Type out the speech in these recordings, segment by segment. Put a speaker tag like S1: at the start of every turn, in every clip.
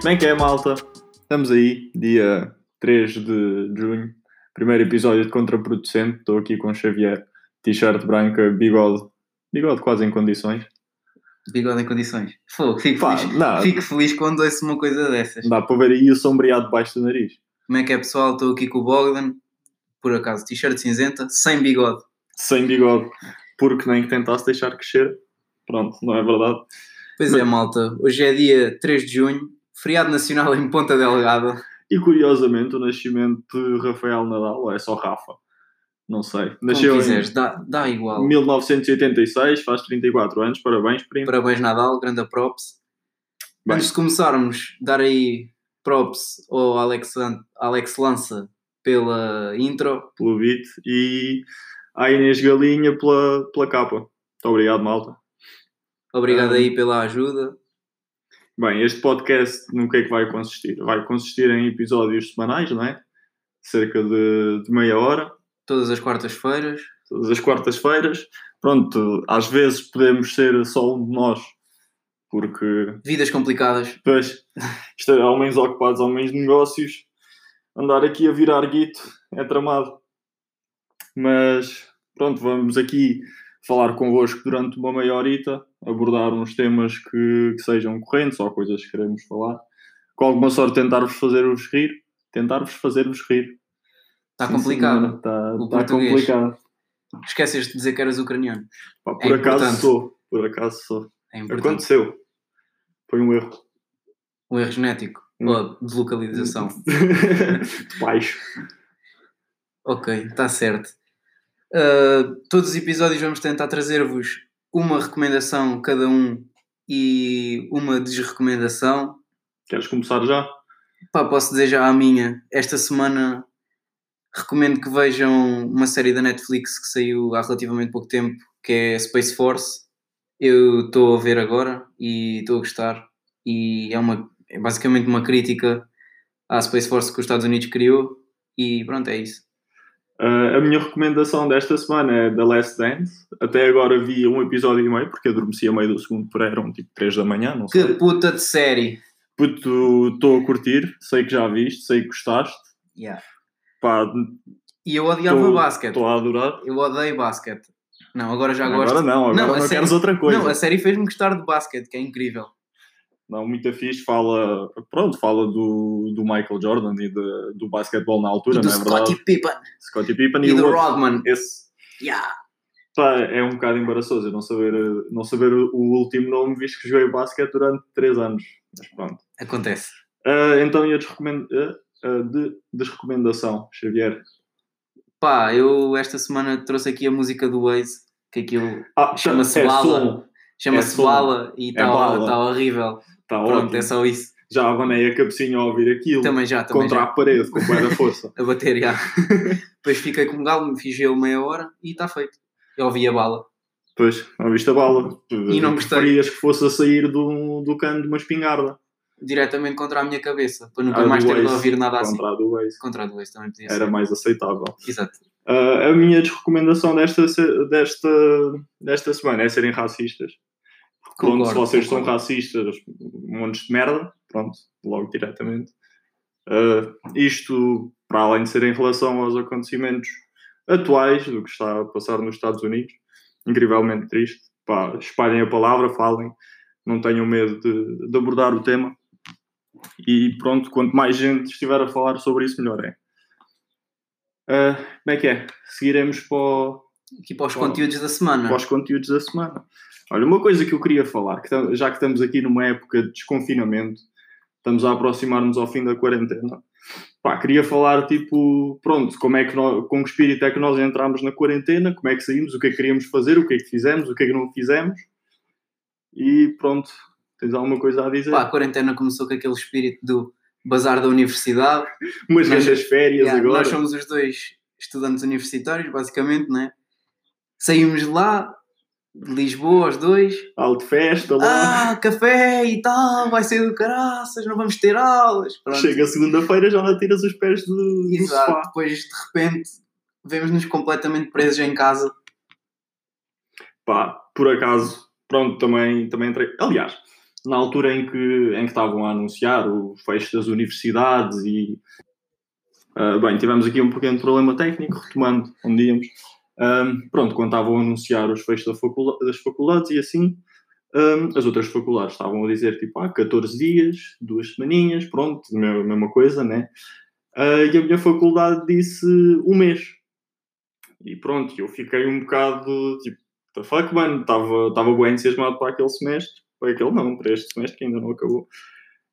S1: Como é que é, malta? Estamos aí, dia 3 de junho, primeiro episódio de Contraproducente. Estou aqui com o Xavier, t-shirt branca, bigode, bigode quase em condições.
S2: Bigode em condições. Fogo, fico,
S1: Pá,
S2: feliz,
S1: não.
S2: fico feliz quando ouço uma coisa dessas.
S1: Dá para ver aí o sombreado debaixo do nariz.
S2: Como é que é, pessoal? Estou aqui com o Bogdan, por acaso, t-shirt cinzenta, sem bigode.
S1: Sem bigode, porque nem que tentasse deixar crescer. Pronto, não é verdade?
S2: Pois é, malta. Hoje é dia 3 de junho, feriado nacional em Ponta Delgada.
S1: E curiosamente, o nascimento de Rafael Nadal, ou é só Rafa? Não sei.
S2: Como
S1: Nasceu
S2: quiseres, dá, dá
S1: em
S2: igual.
S1: 1986, faz 34 anos, parabéns, primo.
S2: Parabéns, Nadal, grande props.
S1: Bem.
S2: Antes de começarmos, dar aí props ao Alex, Alex Lança pela intro.
S1: pelo beat e à Inês Galinha pela, pela capa. Muito obrigado, malta.
S2: Obrigado
S1: Ah.
S2: aí pela ajuda.
S1: Bem, este podcast no que é que vai consistir? Vai consistir em episódios semanais, não é? Cerca de, de meia hora,
S2: Todas as quartas-feiras.
S1: todas as quartas-feiras. Pronto, às vezes podemos ser só um de nós, porque
S2: Vidas complicadas.
S1: Pois, isto é homens ocupados, homens de negócios. Andar aqui a virar guito é tramado. Mas pronto, vamos aqui falar convosco durante uma meia horita, abordar uns temas que, que sejam correntes ou coisas que queremos falar. Com alguma sorte tentar-vos fazer-vos rir. Tentar-vos fazer-vos rir.
S2: Está
S1: Sim,
S2: complicado.
S1: Está está complicado.
S2: Esqueces de dizer que eras ucraniano.
S1: Pá, por
S2: É
S1: acaso
S2: importante.
S1: sou. Por acaso sou.
S2: É.
S1: Aconteceu. Foi um erro.
S2: Um erro genético.
S1: Hum.
S2: Ou de localização.
S1: de baixo.
S2: ok, está certo. Uh, todos os episódios vamos tentar trazer-vos uma recomendação cada um e uma desrecomendação.
S1: Queres começar já?
S2: Pá, posso dizer já a minha. Esta semana recomendo que vejam uma série da Netflix que saiu há relativamente pouco tempo, que é Space Force. Eu estou a ver agora e estou a gostar. E é, uma, é basicamente uma crítica à Space Force que os Estados Unidos criou. E pronto, é isso.
S1: Uh, a minha recomendação desta semana é The Last Dance. Até agora vi um episódio e meio, porque adormeci a meio do segundo, por aí eram tipo 3 da manhã, não
S2: Que
S1: sei.
S2: puta de série!
S1: Puto, estou a curtir, sei que já viste, sei que gostaste. Pá,
S2: E eu odiava
S1: Tô-
S2: basquete.
S1: estou a adorar.
S2: Eu odeio basquete. Não, agora já gosto.
S1: Agora não, agora não,
S2: a série-
S1: queres outra coisa.
S2: Não,
S1: Não,
S2: a série fez-me gostar de basquete, que é incrível.
S1: Muito fixe, fala, pronto, fala do, do Michael Jordan e de- do basquetebol na altura,
S2: e do
S1: não é verdade?
S2: Scottie Pippen
S1: Scottie Pippen
S2: e,
S1: o
S2: do
S1: outro,
S2: Rodman.
S1: Esse,
S2: Yeah.
S1: pá, é um bocado embaraçoso eu não saber, não saber o último nome, visto que joguei basquete durante 3 anos. Mas pronto.
S2: Acontece.
S1: Ah, então, e a desrecomenda- ah, ah, de, desrecomendação, Xavier?
S2: Pá, eu esta semana trouxe aqui a música do Waze, que aquilo
S1: Ah,
S2: Chama-se
S1: é
S2: Bala. Chama-se
S1: É.
S2: Bala e está
S1: Bala.
S2: tá horrível.
S1: Tá
S2: Pronto,
S1: ótimo.
S2: é só isso.
S1: Já abanei a cabecinha ao ouvir aquilo.
S2: Também já, também
S1: contra
S2: já.
S1: a parede, com da força.
S2: A bater, já. Depois fiquei com galo, fiz gelo meia hora e está feito. Eu ouvi a bala.
S1: Pois, não viste a bala.
S2: E não gostei.
S1: Preferias que fosse a sair do, do cano de uma espingarda.
S2: Diretamente contra a minha cabeça, para nunca
S1: Ah,
S2: mais ter de ouvir nada assim.
S1: Contra a do Waze.
S2: Contra a do Waze também podia
S1: Era
S2: ser.
S1: mais aceitável.
S2: Exato.
S1: Ah, a minha desrecomendação desta, desta, desta semana é serem racistas. Pronto, se
S2: Concordo,
S1: vocês são
S2: concordo.
S1: racistas, montes de merda, pronto, logo diretamente. Ah, isto, para além de ser em relação aos acontecimentos atuais do que está a passar nos Estados Unidos, incrivelmente triste. Pá, espalhem a palavra, falem, não tenham medo de, de abordar o tema. E pronto, quanto mais gente estiver a falar sobre isso, melhor é. Ah, como é que é? Seguiremos para, o-
S2: Aqui para os
S1: Bom,
S2: conteúdos da semana.
S1: para os conteúdos da semana. Olha, uma coisa que eu queria falar, que já que estamos aqui numa época de desconfinamento, estamos a aproximar-nos ao fim da quarentena. Pá, queria falar, tipo, pronto, como é que nós, com que espírito é que nós entramos na quarentena, como é que saímos, o que é que queríamos fazer, o que é que fizemos, o que é que não fizemos. E pronto, tens alguma coisa a dizer?
S2: Pá, a quarentena começou com aquele espírito do bazar da universidade.
S1: Umas
S2: nós-
S1: grandes férias
S2: Yeah,
S1: agora.
S2: Nós somos os dois estudantes universitários, basicamente, né? Saímos de lá, de Lisboa, os dois.
S1: Alto festa lá.
S2: Ah, café e tal, vai ser do caraças, não vamos ter aulas. Pronto.
S1: Chega segunda-feira, já não tiras os pés do, do
S2: Exato.
S1: sofá.
S2: Depois, de repente, vemos-nos completamente presos em casa.
S1: Pá, por acaso, pronto, também, também entrei. Aliás, na altura em que, em que estavam a anunciar o fecho das universidades e. Uh, bem, tivemos aqui um pequeno problema técnico, retomando onde íamos. Um, pronto, quando estavam a anunciar os fechos da faculdade, das faculdades e assim, um, as outras faculdades estavam a dizer tipo, ah, 14 dias, duas semaninhas, pronto, mesma coisa, né? Uh, e a minha faculdade disse um mês. E pronto, eu fiquei um bocado tipo, the fuck, mano, estava bem entusiasmado para aquele semestre, para aquele não, para este semestre que ainda não acabou.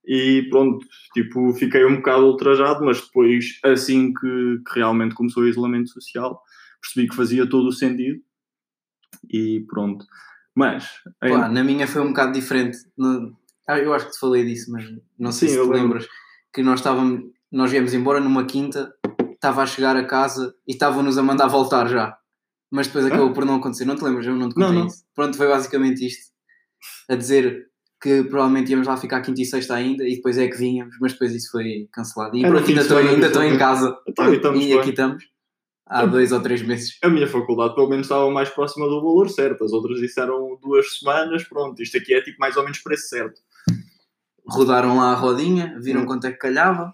S1: E pronto, tipo, fiquei um bocado ultrajado, mas depois, assim que, que realmente começou o isolamento social, percebi que fazia todo o sentido. E pronto. Mas.
S2: Pá, na minha foi um bocado diferente. Ah, eu acho que te falei disso, mas não sei Sim, se te lembras. Que nós estávamos, nós viemos embora numa quinta, estava a chegar a casa e estavam-nos a mandar voltar já mas depois acabou por não acontecer. Não te lembras? Eu não te contei não, não. isso. Pronto, foi basicamente isto. A dizer que provavelmente íamos lá ficar quinta e sexta ainda e depois é que vínhamos, mas depois isso foi cancelado. E pronto, ainda estou, ainda estou em casa. Então, e aqui estamos. Há dois ou três meses.
S1: A minha faculdade pelo menos estava mais próxima do valor certo. As outras disseram duas semanas, pronto. Isto aqui é tipo mais ou menos preço certo.
S2: Rodaram lá a rodinha, viram hum. quanto é que calhava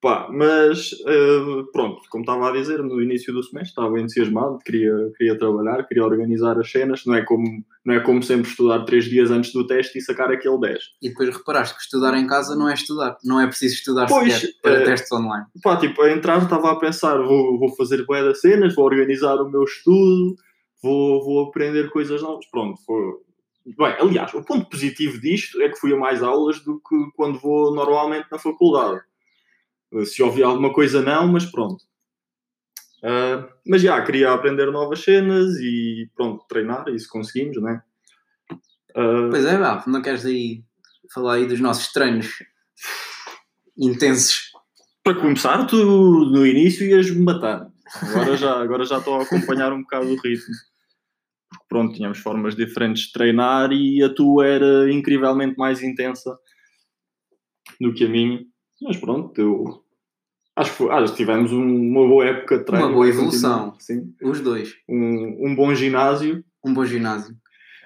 S1: Pá, mas uh, pronto, como estava a dizer, no início do semestre estava entusiasmado, queria, queria trabalhar, queria organizar as cenas, não é, como, não é como sempre estudar três dias antes do teste e sacar aquele 10.
S2: E depois reparaste que estudar em casa não é estudar, não é preciso estudar pois, sequer para uh, testes online.
S1: Pá, tipo, a entrar estava a pensar, vou, vou fazer bué das cenas, vou organizar o meu estudo, vou, vou aprender coisas novas, pronto, foi, Bem, aliás, o ponto positivo disto é que fui a mais aulas do que quando vou normalmente na faculdade. Se ouvi alguma coisa, não, mas pronto. Uh, mas já, queria aprender novas cenas e pronto, treinar, isso conseguimos, né?
S2: Uh, pois é, vá, não queres aí falar aí dos nossos treinos intensos?
S1: Para começar, tu no início ias-me matar. Agora já, agora já estou a acompanhar um bocado o ritmo. Porque pronto, tínhamos formas diferentes de treinar e a tua era incrivelmente mais intensa do que a minha. Mas pronto, eu acho que, acho que tivemos uma boa época de
S2: treino. Uma boa evolução. Sim. Os dois.
S1: Um, um bom ginásio.
S2: Um bom ginásio.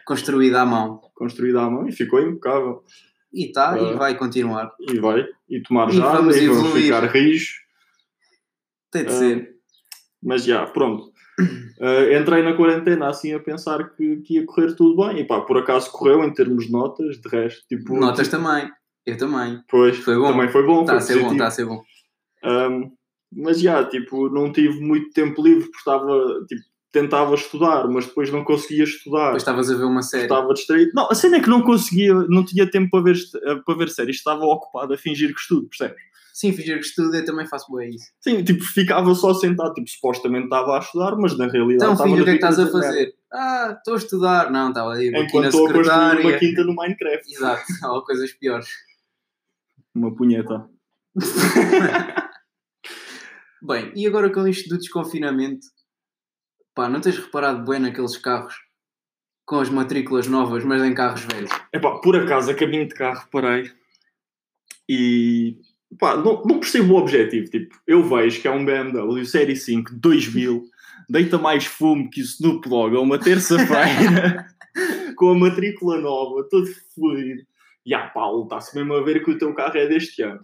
S2: Construído à mão.
S1: Construído à mão e ficou impecável.
S2: E está, uh, e ah, vai continuar.
S1: E vai. E tomar e já, vamos e vamos ficar rijos.
S2: Tem de uh, ser.
S1: Mas já, pronto. Uh, entrei na quarentena assim a pensar que, que, ia correr tudo bem. E pá, por acaso correu em termos de notas, de resto. Tipo,
S2: notas
S1: tipo,
S2: também. Eu também.
S1: Pois, foi bom. também foi bom.
S2: Está a ser bom, está a ser bom.
S1: Um, mas já, tipo, não tive muito tempo livre porque estava, tipo, tentava estudar, mas depois não conseguia estudar.
S2: Depois estavas a ver uma série.
S1: Estava distraído. Não, a cena é que não conseguia, não tinha tempo para ver, para ver séries, estava ocupado a fingir que estudo, percebes?
S2: Sim, fingir que estudo, eu também faço bem isso.
S1: Sim, tipo, ficava só sentado, tipo, supostamente estava a estudar, mas na realidade
S2: Então, filho, o que é que estás a fazer? Ah, estou a estudar. Não, estava ali
S1: aqui na secretária. Enquanto uma quinta no Minecraft.
S2: Exato, ou coisas piores.
S1: Uma punheta.
S2: Bem, e agora com isto do desconfinamento, pá, não tens reparado bem naqueles carros com as matrículas novas, mas em carros velhos?
S1: É pá, por acaso, a caminho de carro parei e pá, não, não percebo o objetivo. Tipo, eu vejo que é um BMW Série 5 2000, deita mais fumo que o Snoop Dogg a uma terça-feira, com a matrícula nova, todo fluido. E ah, Paulo, está-se mesmo a ver que o teu carro é deste ano.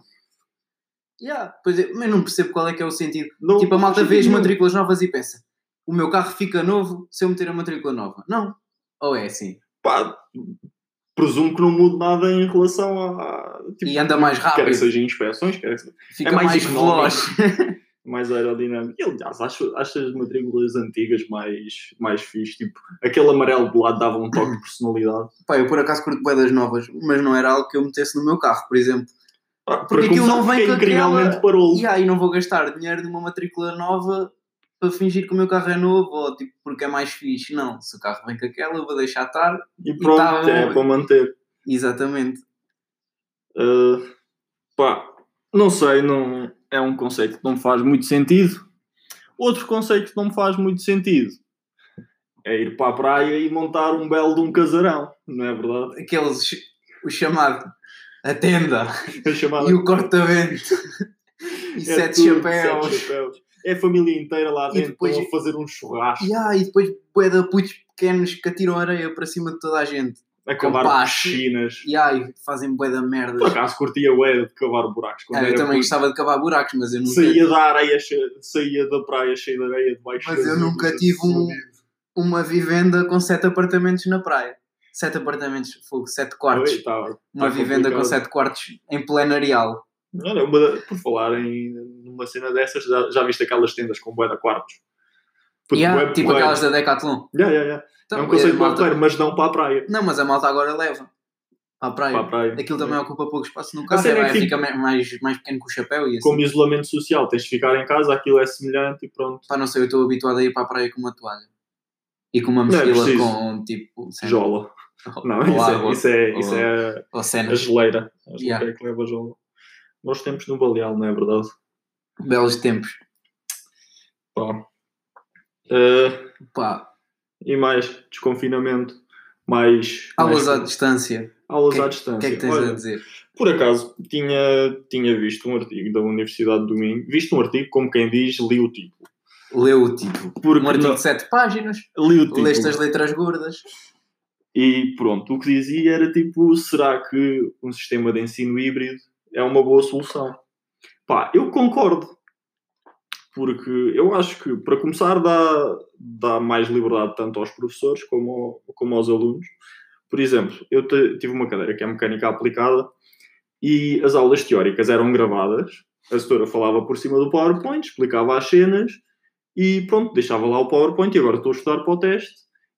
S2: Yeah, pois é, mas não percebo qual é que é o sentido. Não, tipo, a malta vê as matrículas novas e pensa: o meu carro fica novo se eu meter a matrícula nova. Não. Ou é assim?
S1: Pá, presumo que não mude nada em relação a.
S2: Tipo, e anda mais rápido.
S1: Quer que seja inspeções, quer que
S2: Fica é mais, mais veloz.
S1: mais aerodinâmico. Aliás, acho, acho as matrículas antigas mais, mais fixe. Tipo, aquele amarelo do lado dava um toque de personalidade.
S2: Pá, eu por acaso curto bem das novas, mas não era algo que eu metesse no meu carro, por exemplo. Ah, porque aquilo não vem com incrivelmente aquela... parou. E aí não vou gastar dinheiro numa matrícula nova para fingir que o meu carro é novo ou tipo porque é mais fixe. Não, se o carro vem com aquela, eu vou deixar estar
S1: e pronto, e tá é para manter.
S2: Exatamente.
S1: Uh, pá, não sei, não é um conceito que não me faz muito sentido. Outro conceito que não me faz muito sentido é ir para a praia e montar um belo de um casarão, não é verdade?
S2: Aqueles, o chamado a tenda e o corta-vento e é sete, chapéus. sete, chapéus.
S1: É a família inteira lá dentro depois, a fazer um churrasco.
S2: Yeah, e depois bué de putos pequenos que atiram areia para cima de toda a gente.
S1: Acabar
S2: pasto.
S1: piscinas.
S2: E ai, fazem bué da merda.
S1: Por acaso curtia o de cavar buracos. Quando
S2: Ah, eu
S1: era
S2: também
S1: puto.
S2: gostava de cavar buracos, mas eu nunca,
S1: Saía da areia, cheia- saía da praia cheia de areia debaixo
S2: Mas eu nunca tive um-
S1: fodido.
S2: uma vivenda com sete apartamentos na praia. Sete apartamentos, fogo, sete quartos.
S1: Oi, tá-
S2: uma
S1: tá
S2: vivenda com
S1: complicado.
S2: sete quartos em plenareal.
S1: Olha, uma- por falar em numa cena dessas, já, já viste aquelas tendas com bué de quartos?
S2: Yeah, tipo
S1: porreiro.
S2: aquelas da Decathlon.
S1: Yeah, yeah, yeah.
S2: Então,
S1: é um conceito
S2: a
S1: bué
S2: malta-
S1: mas não para a praia.
S2: Não, mas a malta agora leva a praia.
S1: Para a praia.
S2: Aquilo também ocupa pouco espaço no carro,
S1: é
S2: é, fica mais, mais pequeno que o chapéu e assim.
S1: Como isolamento social, tens de ficar em casa, aquilo é semelhante e pronto.
S2: Pá, não sei, eu estou habituado a ir para a praia com uma toalha. E com uma
S1: é
S2: mochila
S1: preciso.
S2: com tipo.
S1: Jola. Não, isso é,
S2: água,
S1: isso é, isso é
S2: ou
S1: a
S2: cenas.
S1: geleira. A geleira
S2: Yeah.
S1: é que leva a jola. Nós temos no Baleal, não é verdade?
S2: Belos tempos.
S1: Pá. Eh,
S2: Pá,
S1: e mais desconfinamento, mais,
S2: aulas à
S1: mais
S2: distância.
S1: aulas
S2: que-
S1: à
S2: O
S1: distância.
S2: que é que tens
S1: Olha,
S2: a dizer?
S1: Por acaso, tinha, tinha visto um artigo da Universidade do Minho, visto um artigo, como quem diz, li o título.
S2: Leu o título.
S1: Porque
S2: Um artigo
S1: não-
S2: de sete páginas,
S1: li o título.
S2: leste as letras gordas.
S1: E pronto, o que dizia era tipo, será que um sistema de ensino híbrido é uma boa solução? Pá, eu concordo. Porque eu acho que, para começar, dá, dá mais liberdade tanto aos professores como, ao- como aos alunos. Por exemplo, eu te- tive uma cadeira que é mecânica aplicada e as aulas teóricas eram gravadas. A setora falava por cima do PowerPoint, explicava as cenas e pronto, deixava lá o PowerPoint e agora estou a estudar para o teste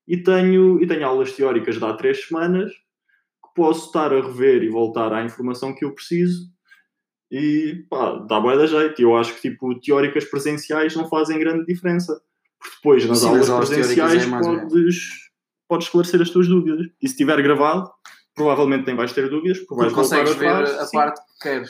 S1: e tenho, e tenho aulas teóricas de há três semanas que posso estar a rever e voltar à informação que eu preciso e pá, dá bem da jeito. E eu acho que tipo, teóricas presenciais não fazem grande diferença. Porque depois nas
S2: Sim,
S1: aulas
S2: aulas
S1: presenciais
S2: é mais ou
S1: podes, podes esclarecer as tuas dúvidas. E se estiver gravado, provavelmente nem vais ter dúvidas, porque vais
S2: consegues
S1: voltar
S2: ver
S1: atrás.
S2: a
S1: sim.
S2: parte que queres.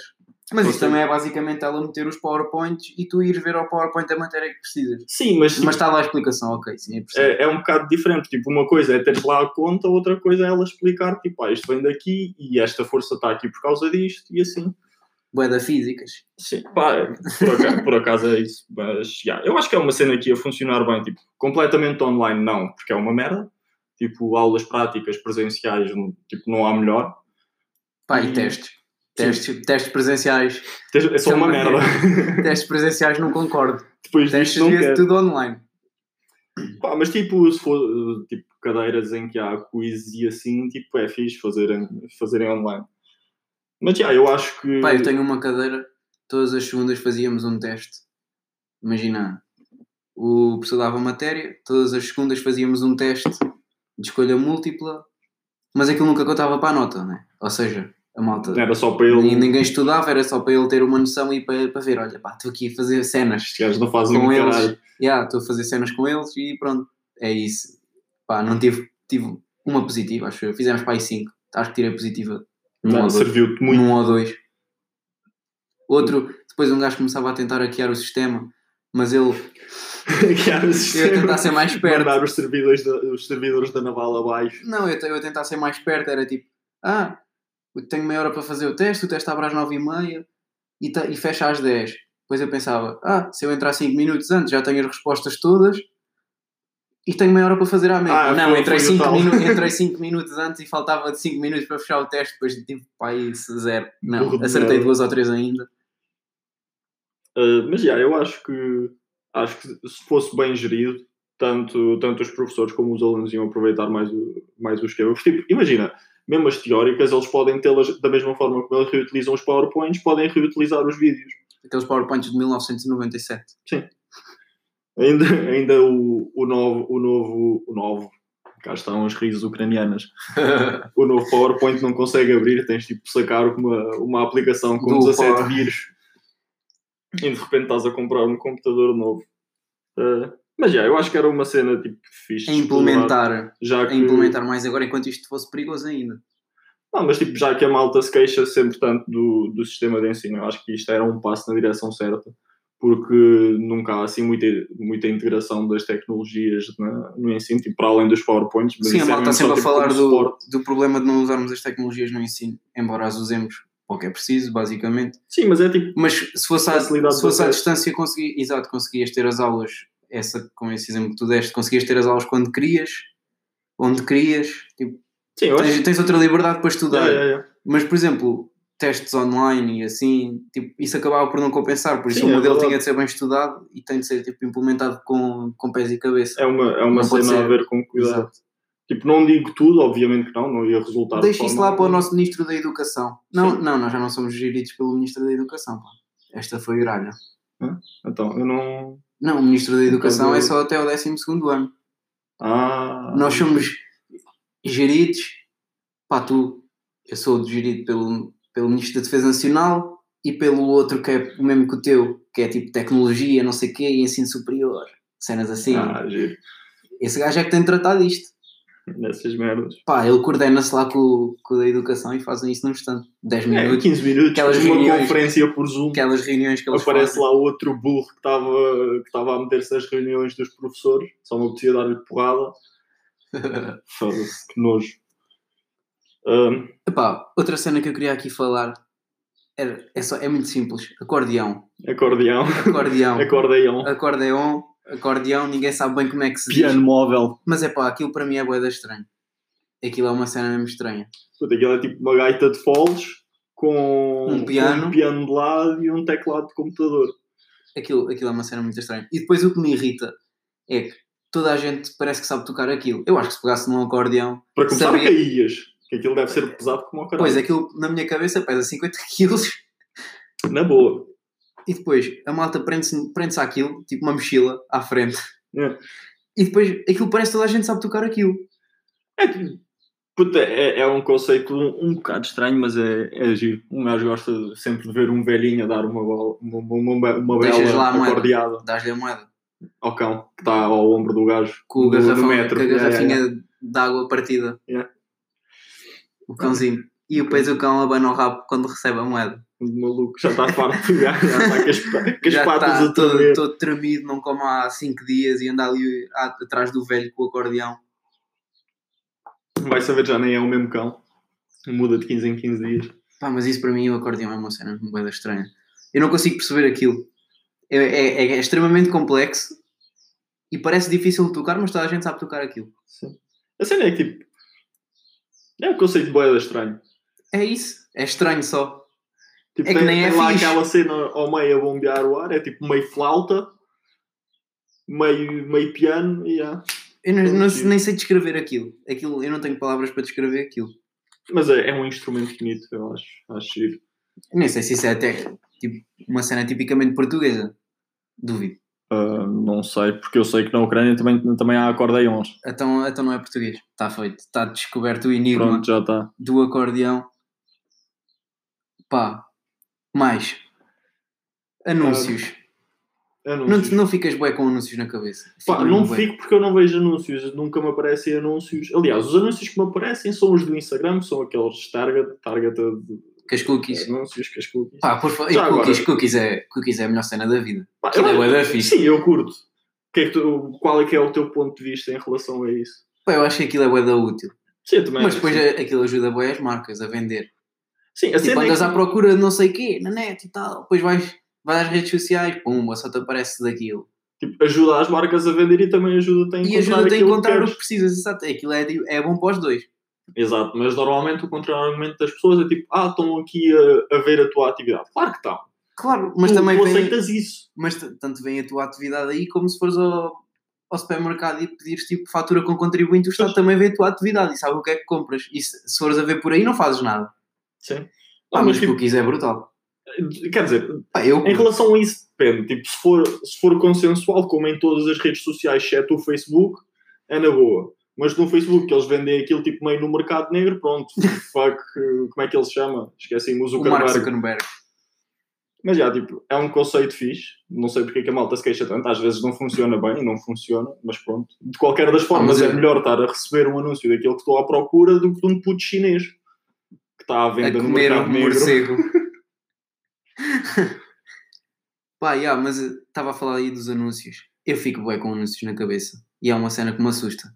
S2: Mas isso também é basicamente ela meter os PowerPoints e tu ires ver ao PowerPoint a matéria que precisas.
S1: Sim, mas, tipo,
S2: Mas está lá a explicação, ok, sim, é
S1: é, é um bocado diferente. Tipo, uma coisa é teres lá a conta, outra coisa é ela explicar, tipo, ah, isto vem daqui e esta força está aqui por causa disto e assim.
S2: Bué da físicas.
S1: Sim, pá, por acaso, por acaso é isso. Mas, já, eu acho que é uma cena que ia funcionar bem, tipo, completamente online não, porque é uma merda. Tipo, aulas práticas presenciais, não- tipo, não há melhor.
S2: Pá, e
S1: E-
S2: testes. Testes, testes presenciais.
S1: É só uma
S2: Também.
S1: merda.
S2: Testes presenciais não concordo.
S1: Depois disto
S2: Testes
S1: não
S2: devia
S1: quero.
S2: tudo online.
S1: Pá, mas tipo, se for uh, tipo, cadeiras em que há quiz e assim, tipo, é fixe fazerem, fazerem online. Mas já, eu acho que.
S2: Pá, eu tenho uma cadeira, todas as segundas fazíamos um teste. Imagina, o professor dava matéria, todas as segundas fazíamos um teste de escolha múltipla, mas aquilo nunca contava para a nota, né? Ou seja, a malta.
S1: Era só para ele.
S2: E ninguém estudava, era só para ele ter uma noção e para, para ver, olha pá, estou aqui a fazer cenas
S1: Os gajos não fazem
S2: com eles. Yeah, estou a fazer cenas com eles e pronto, é isso. Pá, não tive, tive uma positiva, acho eu. Fizemos para aí 5. Acho que tirei positiva dois.
S1: Serviu-te muito.
S2: Num ou dois. Outro, depois um gajo começava a tentar hackear o sistema, mas ele
S1: era o
S2: eu
S1: sistema.
S2: tentar ser mais esperto.
S1: Mandar os servidores, da, os servidores da naval abaixo.
S2: Não, eu, eu tentar ser mais esperto, era tipo, ah, eu tenho meia hora para fazer o teste, o teste abre às 9 e meia e, fecha às 10. Depois eu pensava, ah, se eu entrar 5 minutos antes já tenho as respostas todas e tenho meia hora para fazer à mesma.
S1: Ah,
S2: não,
S1: foi-
S2: entrei
S1: foi o
S2: 5
S1: tal.
S2: minu entrei cinco minutos antes e faltava de 5 minutos para fechar o teste, depois tive para aí zero. Não,
S1: de
S2: acertei duas ou três ainda.
S1: Uh, mas já, eu acho que acho que se fosse bem gerido, tanto, tanto os professores como os alunos iam aproveitar mais o, mais o esquema. Porque, tipo, imagina, mesmo as teóricas, eles podem tê-las da mesma forma como eles reutilizam os PowerPoints, podem reutilizar os vídeos.
S2: Aqueles PowerPoints de 1997.
S1: Ainda, ainda o, o novo, o novo, o novo, cá estão as risos ucranianas. O novo PowerPoint não consegue abrir, tens tipo sacar uma, uma aplicação com
S2: Do
S1: 17
S2: Power.
S1: vírus e de repente estás a comprar um computador novo. Uh, mas já, eu acho que era uma cena tipo fixe.
S2: A implementar,
S1: já
S2: a
S1: que,
S2: implementar mais agora enquanto isto fosse perigoso ainda.
S1: Não, mas tipo, já que a malta se queixa sempre tanto do, do sistema de ensino, eu acho que isto era um passo na direção certa, porque nunca há assim muita, muita integração das tecnologias na- no ensino, tipo, para além dos PowerPoints.
S2: Sim, a
S1: é
S2: malta sempre
S1: só,
S2: a
S1: tipo,
S2: falar do, do problema de não usarmos as tecnologias no ensino, embora as usemos para o que é preciso, basicamente.
S1: Sim, mas é tipo,
S2: Mas se fosse à, se fosse à distância, consegui, exato, conseguias ter as aulas, essa, com esse exemplo que tu deste, conseguias ter as aulas quando querias, onde querias, tipo,
S1: Sim,
S2: Tens, tens outra liberdade para estudar.
S1: Yeah, yeah.
S2: Mas, por exemplo, testes online e assim, tipo, isso acabava por não compensar. Por isso
S1: Sim,
S2: o
S1: é
S2: modelo
S1: verdade.
S2: tinha de ser bem estudado e tem de ser tipo, implementado com, com pés e cabeça.
S1: É uma, é uma
S2: Não
S1: cena a ver com cuidado.
S2: Exato.
S1: Tipo, não digo tudo, obviamente que não, não ia resultar. de
S2: Deixa isso lá para o nosso Ministro da Educação. Não,
S1: Sim.
S2: não, nós já não somos geridos pelo Ministro da Educação. Pá. Esta foi gralha.
S1: Então, eu não.
S2: Não, o Ministro da Educação
S1: Então,
S2: é só até o 12 ano.
S1: Ah.
S2: Nós somos geridos, pá, tu, eu sou gerido pelo, pelo Ministro da Defesa Nacional e pelo outro que é o mesmo que o teu, que é tipo tecnologia, não sei o quê, e ensino superior. Cenas assim.
S1: Ah, giro.
S2: Esse gajo é que tem de tratar disto.
S1: Nessas merdas.
S2: Pá, ele coordena-se lá com, o- com da educação e fazem isso num instante. 10
S1: É,
S2: minutos.
S1: 15 minutos,
S2: Aquelas
S1: uma
S2: reuniões-
S1: conferência por Zoom.
S2: Aquelas reuniões que eles
S1: Aparece
S2: fazem.
S1: lá outro burro que estava que a meter-se nas reuniões dos professores, só me apetecia dar-lhe porrada. Foda-se, que nojo. Ahm,
S2: Epá, outra cena que eu queria aqui falar era, é, só, é muito simples. Acordeão.
S1: acordeão,
S2: Acordeão.
S1: acordeão,
S2: Acordeão. Acordeão, ninguém sabe bem como é que se diz.
S1: piano móvel.
S2: Mas é pá, aquilo para mim é boeda estranho. Aquilo é uma cena mesmo estranha.
S1: Puta, Aquilo é tipo uma gaita de foles com
S2: Um piano.
S1: um piano de lado e um teclado de computador.
S2: Aquilo, aquilo é uma cena muito estranha. E depois o que me irrita é que toda a gente parece que sabe tocar aquilo. Eu acho que se pegasse num acordeão.
S1: Para começar,
S2: Sabia-
S1: caías. Que aquilo deve ser pesado como o caralho.
S2: Pois, aquilo na minha cabeça pesa 50 quilos
S1: Na boa.
S2: e depois a malta prende-se prende àquilo, tipo uma mochila à frente.
S1: É.
S2: E depois aquilo parece que toda a gente sabe tocar aquilo.
S1: É, puta, é, é um conceito um, um bocado estranho, mas é, é giro. Um gajo gosta sempre de ver um velhinho a dar uma, bola, uma, uma, uma bela
S2: moeda.
S1: acordeada
S2: Dás-lhe a moeda.
S1: ao cão que está ao ombro do gajo.
S2: Com,
S1: do- metro.
S2: a
S1: Yeah,
S2: garrafinha
S1: yeah,
S2: de água partida.
S1: Yeah.
S2: O cãozinho. E depois o cão abana o rabo quando recebe a moeda.
S1: O maluco já está farto de pegar, já está com as, com as
S2: Já
S1: patas
S2: está
S1: a
S2: todo, todo tremido, não come há 5 dias e anda ali atrás do velho com o acordeão.
S1: Vai saber, já nem é o mesmo cão. Muda de 15 em 15 dias.
S2: Pá, mas isso para mim o acordeão é uma cena estranha. Eu não consigo perceber aquilo. É, é- é extremamente complexo e parece difícil de tocar, mas toda a gente sabe tocar aquilo.
S1: Sim. A cena é que tipo. É um conceito de boeda estranho.
S2: É isso. É estranho só.
S1: Tipo,
S2: É que
S1: tem,
S2: nem é
S1: tem lá
S2: fixe.
S1: aquela cena ao meio a bombear o ar, é tipo meio flauta, meio, meio piano e já.
S2: Eu não- não-
S1: Sim.
S2: nem sei descrever aquilo. aquilo. Eu não tenho palavras para descrever aquilo.
S1: Mas é, é um instrumento bonito, eu acho. Acho giro.
S2: Eu nem sei se isso é até tipo, uma cena tipicamente portuguesa. Duvido.
S1: Ah, não sei, porque eu sei que na Ucrânia também, também há acordeões.
S2: Então, então não é português. Está feito. Está descoberto o enigma
S1: Pronto, já está.
S2: do acordeão. Pá. Mais. Anúncios. Não,
S1: Anúncios.
S2: te- não ficas bué com anúncios na cabeça.
S1: Pá, não
S2: bué.
S1: fico porque eu não vejo anúncios, nunca me aparecem anúncios. Aliás, os anúncios que me aparecem são os do Instagram, são aqueles target, target
S2: Com as cookies.
S1: anúncios que as cookies.
S2: Pá, por favor. Cookies,
S1: agora-
S2: cookies, é, cookies é a melhor cena da vida.
S1: Pá, eu-
S2: é da fixe.
S1: Sim, eu curto. Que é que tu- qual é que é o teu ponto de vista em relação a isso?
S2: Pá, eu acho que aquilo é da útil.
S1: Sim, também
S2: Mas depois
S1: que sim.
S2: é- aquilo ajuda bué as marcas a vender.
S1: Sim, a
S2: Tipo,
S1: é
S2: andas
S1: que-
S2: à procura de não sei o quê, na net e tal. Depois vais, vais às redes sociais, pumba, só te aparece daquilo.
S1: tipo, ajuda as marcas a vender e também ajuda-te a
S2: E
S1: encontrar
S2: ajuda-te a encontrar
S1: que
S2: o que precisas. Exato. Aquilo é, é bom para os dois.
S1: Exato, mas normalmente o contra-argumento das pessoas é tipo, ah, estão aqui a, a ver a tua atividade. Claro que estão.
S2: Claro, mas
S1: tu,
S2: também
S1: tu
S2: vem,
S1: aceitas isso.
S2: mas tanto vem a tua atividade aí como se fores ao, ao supermercado e pedires tipo fatura com contribuinte, o Estado também vê a tua atividade e sabe o que é que compras. E se, se fores a ver por aí, não fazes nada.
S1: Sim.
S2: Ah,
S1: Ah,
S2: mas
S1: mas tipo,
S2: cookies é brutal.
S1: quer dizer,
S2: Pá, eu,
S1: Em relação a isso, depende. Tipo, se for, se for consensual, como em todas as redes sociais, exceto o Facebook, é na boa. Mas no Facebook, que eles vendem aquilo tipo meio no mercado negro, pronto, fuck, como é que ele se chama? Esqueci-me, o
S2: o Mark
S1: Zuckerberg.
S2: Zuckerberg.
S1: Mas já, tipo, é um conceito fixe. Não sei porque é que a malta se queixa tanto. Às vezes não funciona bem, não funciona, mas pronto. De qualquer das formas,
S2: mas
S1: é
S2: eu-
S1: melhor estar a receber um anúncio daquilo que estou à procura do que de um puto chinês que está à
S2: A
S1: venda no
S2: comer
S1: mercado
S2: um
S1: negro.
S2: morcego. Pá, yeah, mas eh, estava a falar aí dos anúncios. Eu fico bem com anúncios na cabeça. E é uma cena que me assusta.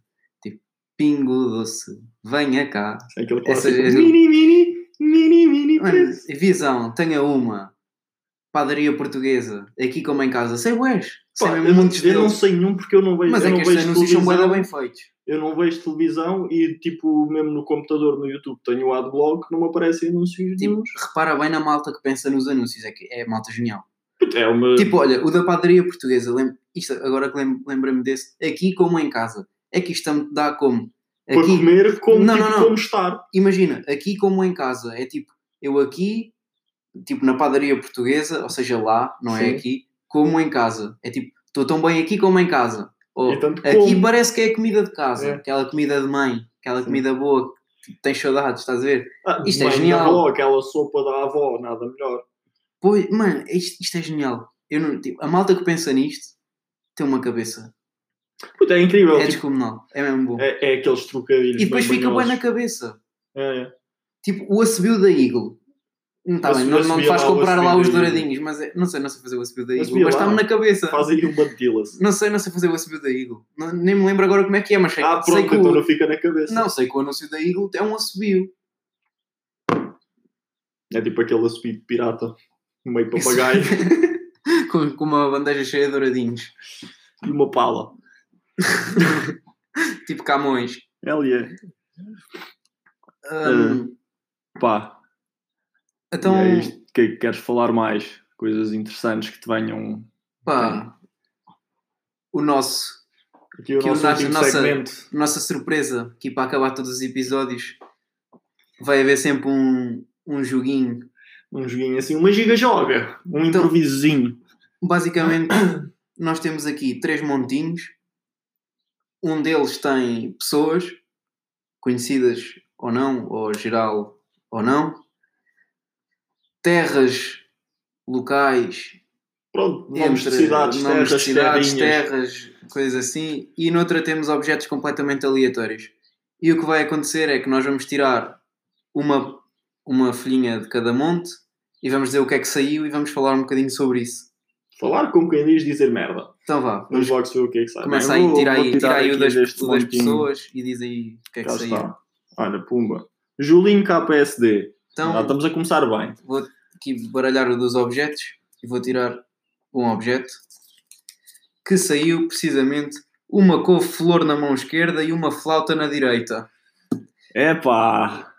S2: Pingo doce, venha cá.
S1: É aquele clássico.
S2: essa-
S1: Mini, mini, mini, mini.
S2: Mano, visão, tenha uma. padaria portuguesa, aqui como em casa, sei. Sei
S1: Pá, eu, não- eu não sei nenhum porque eu não vejo,
S2: Mas
S1: eu
S2: é
S1: não
S2: que
S1: vejo
S2: anúncios são
S1: televisão.
S2: bem feitos.
S1: Eu não vejo televisão e, tipo, mesmo no computador, no YouTube, tenho o adblock, não me aparecem anúncios
S2: Tipo, repara bem na malta que pensa nos anúncios, é que é malta genial.
S1: É uma...
S2: Tipo, olha, o da padaria portuguesa, isto, agora que lem- lembrei-me desse, aqui como em casa. É que isto me dá como?
S1: para
S2: Aqui,
S1: comer como,
S2: Não,
S1: tipo,
S2: não, não.
S1: como estar.
S2: imagina, aqui como em casa, é tipo, eu aqui, tipo na padaria portuguesa, ou seja, lá, não é
S1: Sim.
S2: aqui, como em casa. É tipo, estou tão bem aqui como em casa. Ou,
S1: tanto
S2: aqui parece que é comida de casa,
S1: É.
S2: aquela comida de mãe, aquela
S1: Sim.
S2: comida boa, que tipo, tens saudades, estás a ver?
S1: Ah,
S2: isto é genial.
S1: avó, aquela sopa da avó, nada melhor.
S2: Pois, mano, isto, isto é genial. Eu não, tipo, a malta que pensa nisto tem uma cabeça.
S1: Puta, é incrível.
S2: É
S1: tipo,
S2: descomunal. É mesmo bom.
S1: é, é aqueles trocadilhos.
S2: e depois fica bem na cabeça.
S1: É, é.
S2: Tipo, o assobio da Eagle. Não, tá
S1: O
S2: bem, não, não te faz
S1: lá
S2: comprar lá os douradinhos, mas é- não sei, não sei fazer o assobio da Eagle, mas está-me na cabeça.
S1: Faz aí um bandilas.
S2: Não sei, não sei fazer o assobio da Eagle. Não- nem me lembro agora como é que é, mas sei,
S1: Ah,
S2: sei
S1: pronto,
S2: que
S1: então
S2: o,
S1: não fica na cabeça.
S2: não, sei que o anúncio da Eagle é um assobio.
S1: É tipo aquele assobio de pirata, meio papagaio
S2: com, com uma bandeja cheia de douradinhos.
S1: e uma pala.
S2: tipo Camões.
S1: Ele é.
S2: Hum,
S1: Pá,
S2: então,
S1: é que é que queres falar mais? Coisas interessantes que te venham.
S2: pá, o nosso
S1: Aqui o
S2: Que
S1: nosso
S2: nossa-
S1: segmento.
S2: nossa surpresa aqui para acabar todos os episódios vai haver sempre um, um joguinho.
S1: Um joguinho assim, uma giga joga. Um
S2: Então-
S1: improvisozinho.
S2: Basicamente, nós temos aqui três montinhos. Um deles tem pessoas conhecidas ou não, ou geral ou não. Terras locais,
S1: Pronto, nomes de
S2: entre
S1: cidades,
S2: nomes de
S1: terras,
S2: cidades,
S1: terrinhas.
S2: terras, coisas assim, e noutra temos objetos completamente aleatórios. E o que vai acontecer é que nós vamos tirar uma, uma folhinha de cada monte e vamos dizer o que é que saiu e vamos falar um bocadinho sobre isso.
S1: Falar como quem diz dizer merda.
S2: Então vá,
S1: Vamos logo o que é que sai.
S2: começa
S1: Bem,
S2: aí, tira aí,
S1: tirar
S2: tira aí o das, das pessoas e diz aí o que é que saiu.
S1: Olha, pumba. Julinho KPSD.
S2: Então,
S1: Já estamos a começar bem.
S2: vou aqui baralhar o dos objetos e vou tirar um objeto que saiu precisamente uma couve-flor na mão esquerda e uma flauta na direita.
S1: Epá!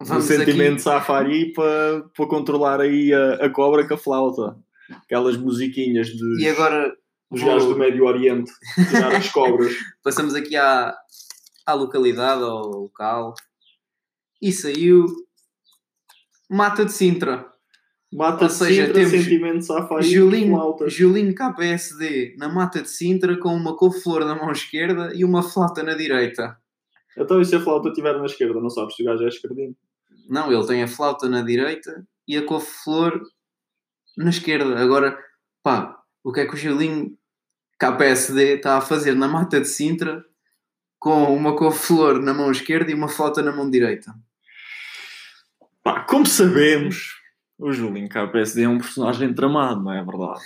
S2: Vamos
S1: o sentimento
S2: aqui,
S1: safari para para controlar aí a, a cobra com a flauta. Aquelas musiquinhas dos,
S2: e agora vou-
S1: gajos do Médio Oriente. Tirar as cobras.
S2: passamos aqui à, à localidade, ao local e saiu Mata de Sintra.
S1: Mata
S2: Ou
S1: de
S2: seja,
S1: Sintra,
S2: temos
S1: sentimento safari e
S2: Julinho. Julinho KPSD na Mata de Sintra com uma couve-flor na mão esquerda e uma flauta na direita.
S1: Então e se a flauta estiver na esquerda? Não sabes se o gajo é esquerdinho?
S2: Não, ele tem a flauta na direita e a couve-flor na esquerda. Agora, pá, o que é que o Julinho KPSD está a fazer na Mata de Sintra com uma couve-flor na mão esquerda e uma flauta na mão direita?
S1: Pá, como sabemos, o Julinho KPSD é um personagem tramado, não é verdade?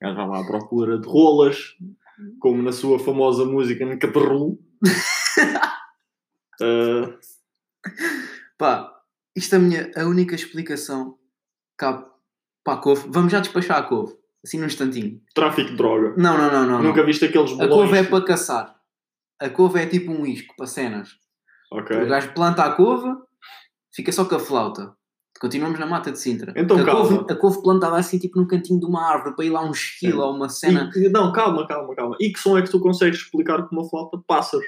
S1: Gajo vai lá à procura de rolas, como na sua famosa música Ncaparru. uh,
S2: Pá, isto é a minha a única explicação cá para a couve. Vamos já despachar a couve, assim num instantinho.
S1: tráfico de droga.
S2: Não, não, não, não.
S1: Nunca
S2: não.
S1: viste aqueles
S2: A
S1: bolões?
S2: couve é para caçar. A couve é tipo um isco para cenas.
S1: Ok.
S2: O gajo planta a couve, fica só com a flauta. Continuamos na mata de Sintra.
S1: Então,
S2: a,
S1: calma.
S2: couve, a couve plantada assim, tipo num cantinho de uma árvore, para ir lá um esquilo ou uma cena.
S1: E- não, calma, calma, calma. E que som é que tu consegues explicar com uma flauta de pássaros?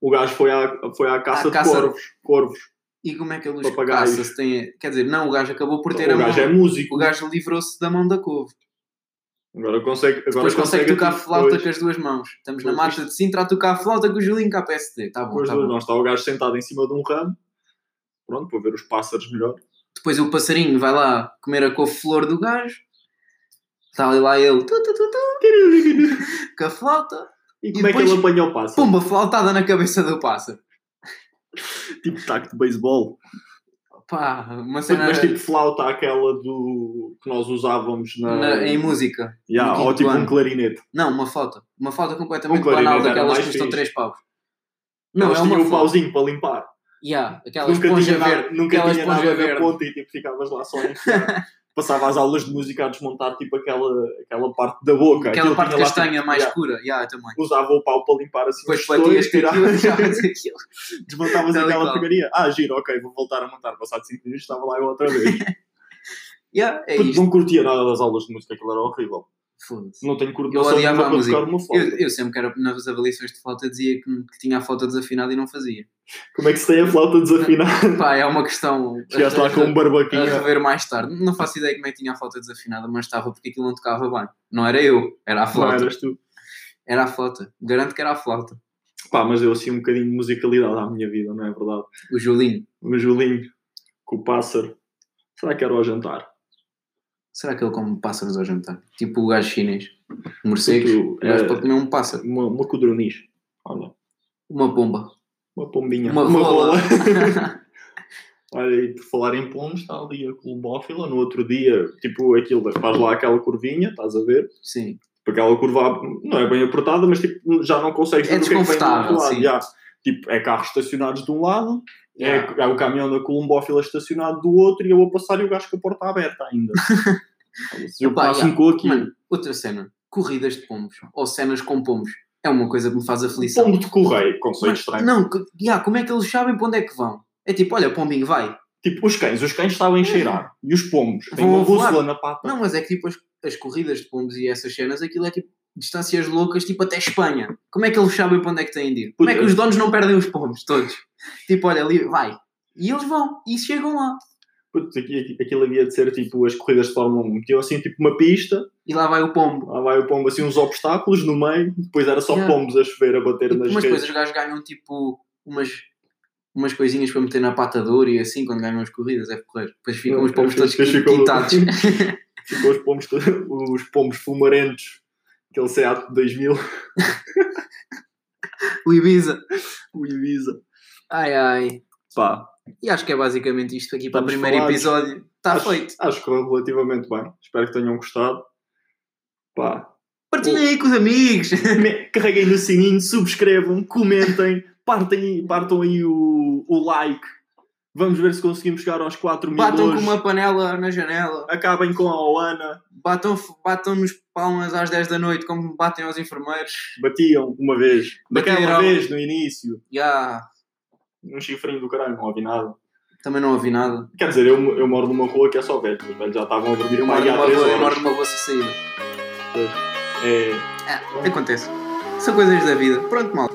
S1: O gajo foi à, foi à caça
S2: À
S1: de
S2: caça-
S1: corvos. corvos.
S2: E como é que os
S1: Papagaios.
S2: caça? Se tem... Quer dizer, não, o gajo acabou por ter
S1: o
S2: a mão.
S1: gajo é músico.
S2: O gajo livrou-se da mão da couve.
S1: Agora consegue. Agora
S2: Depois consegue tocar
S1: tipo,
S2: flauta com as duas mãos. Estamos na
S1: Pois,
S2: mata de Sintra a tocar a flauta com o Julinho KPSD. Tá bom, tá bom.
S1: mãos. Está o gajo sentado em cima de um ramo. Pronto, para ver os pássaros melhor.
S2: Depois o passarinho vai lá comer a couve-flor do gajo. Está ali lá ele tu, tu, tu, com a flauta.
S1: E como é que
S2: depois-
S1: ele apanha o pássaro?
S2: Pumba, flautada na cabeça do pássaro.
S1: Tipo taco de beisebol.
S2: Pá, uma cena
S1: Mas tipo flauta aquela do que nós usávamos na.
S2: na- em música.
S1: Yeah, ou tipo
S2: ano.
S1: um clarinete.
S2: Não, uma flauta. Uma flauta completamente
S1: Um
S2: banal daquelas que custam
S1: fixe.
S2: 3 paus.
S1: Não, Elas
S2: é uma flauta.
S1: pauzinho para limpar.
S2: Yeah, aquela
S1: nunca
S2: esponja
S1: tinha, nada,
S2: verde.
S1: nunca
S2: aquela
S1: tinha nada na ponta e tipo, ficavas lá só a enfiar. Passava as aulas de música a desmontar tipo aquela, aquela parte da boca.
S2: Aquela parte
S1: lá,
S2: castanha
S1: tipo,
S2: mais
S1: yeah,
S2: escura. Yeah, eu também.
S1: Usava o pau para limpar assim
S2: Depois
S1: os
S2: tiravas aquilo.
S1: desmontavas aquela porcaria. Ah, giro, ok, vou voltar a montar. Passado 5 minutos estava lá eu outra vez.
S2: Yeah, é isto.
S1: não curtia nada das aulas de música, aquilo era horrível.
S2: Foda-se.
S1: Não tenho
S2: Eu
S1: coordenação
S2: odiava
S1: nenhuma
S2: a música.
S1: uma flauta.
S2: Eu, eu sempre que era nas avaliações de flauta dizia que, que tinha a flauta desafinada e não fazia.
S1: Como é que se tem a flauta desafinada?
S2: Pá, é uma questão.
S1: Chegaste lá com um
S2: a
S1: barbaquinho.
S2: rever mais tarde. Não faço ideia como é que tinha a flauta desafinada, mas estava porque aquilo não tocava bem. Não era eu, era a
S1: Não
S2: flauta.
S1: eras tu.
S2: Era a flauta. Garanto que era a flauta.
S1: Pá, mas deu assim um bocadinho de musicalidade à minha vida, não é verdade?
S2: O Julinho.
S1: O Julinho, com o pássaro. Será que era ao jantar?
S2: Será que ele come pássaros ao jantar? Tipo o gajo chinês. Morcegos.
S1: Tipo,
S2: O gajo
S1: é-
S2: para comer um pássaro.
S1: Uma, uma codorniz. Olha,
S2: Uma pomba.
S1: uma pombinha.
S2: Uma rola.
S1: Olha, e por falar em pombos, está ali a columbófila. No outro dia, tipo, aquilo, faz lá aquela curvinha, estás a ver?
S2: Sim.
S1: Tipo, aquela curva não é bem apertada, mas tipo, já não consegues
S2: É
S1: ver que é que
S2: desconfortável,
S1: lado.
S2: sim.
S1: Já. Tipo, é carros estacionados de um lado,
S2: Yeah.
S1: é, é o caminhão da columbófila estacionado do outro e eu a passar e o gajo com a porta aberta ainda. Se
S2: Epá, yeah.
S1: aquilo.
S2: Mano, outra cena. Corridas de pombos. Ou cenas com pombos. É uma coisa que me faz aflição.
S1: Pombo de correio, conceito
S2: Mas,
S1: estranho.
S2: não, que, yeah, como é que eles sabem para onde é que vão? É tipo, olha, pombinho, vai.
S1: Tipo, os cães, os cães estavam a cheirar. E os pombos, têm uma bússola na pata.
S2: Não, mas é que tipo as, as corridas de pombos e essas cenas, aquilo é tipo distâncias loucas, tipo até Espanha. Como é que eles sabem para onde é que têm de ir? Como é que os donos não perdem os pombos todos? Tipo, olha, ali, vai. E eles vão, e chegam lá.
S1: Putz, aqui- aqui- aquilo havia de ser tipo as corridas de Fórmula 1. Metiam assim tipo uma pista,
S2: E lá vai o pombo.
S1: lá vai o pombo assim uns obstáculos no meio, depois era só
S2: Yeah.
S1: pombos a chover, a bater
S2: E,
S1: nas
S2: mas depois os gajos ganham tipo umas, umas coisinhas para meter na pata de ouro e assim quando ganham as corridas, é correr. Depois ficam os pombos todos
S1: Depois ficam-
S2: quitados.
S1: Ficou os pombos, todos- os pombos fumarentos, aquele Seat de 2000,
S2: o Ibiza.
S1: o Ibiza.
S2: Ai ai.
S1: Pá,
S2: E acho que é basicamente isto aqui para o primeiro episódio. Está
S1: acho,
S2: feito.
S1: Acho que correu relativamente bem. Espero que tenham gostado. Pá,
S2: Partilhem aí com os amigos.
S1: carreguem no sininho, subscrevam, comentem, partem, partam aí o, o like. Vamos ver se conseguimos chegar aos 4 mil
S2: Batam com
S1: hoje.
S2: uma panela na janela.
S1: Acabem com a Oana.
S2: Batam, batam nos palmas às 10 da noite, como batem aos enfermeiros.
S1: Batiam uma vez. Daquela
S2: Bateram.
S1: vez, no início.
S2: Já.
S1: Um chifrinho do caralho, não ouvi nada.
S2: Também não ouvi nada.
S1: Quer dizer, eu, eu moro numa rua que é só velhos. Os velhos já estavam a dormir há
S2: numa
S1: 3
S2: rua, eu moro
S1: horas.
S2: numa rua sem saída.
S1: É,
S2: É, acontece. São coisas da vida. Pronto, mal.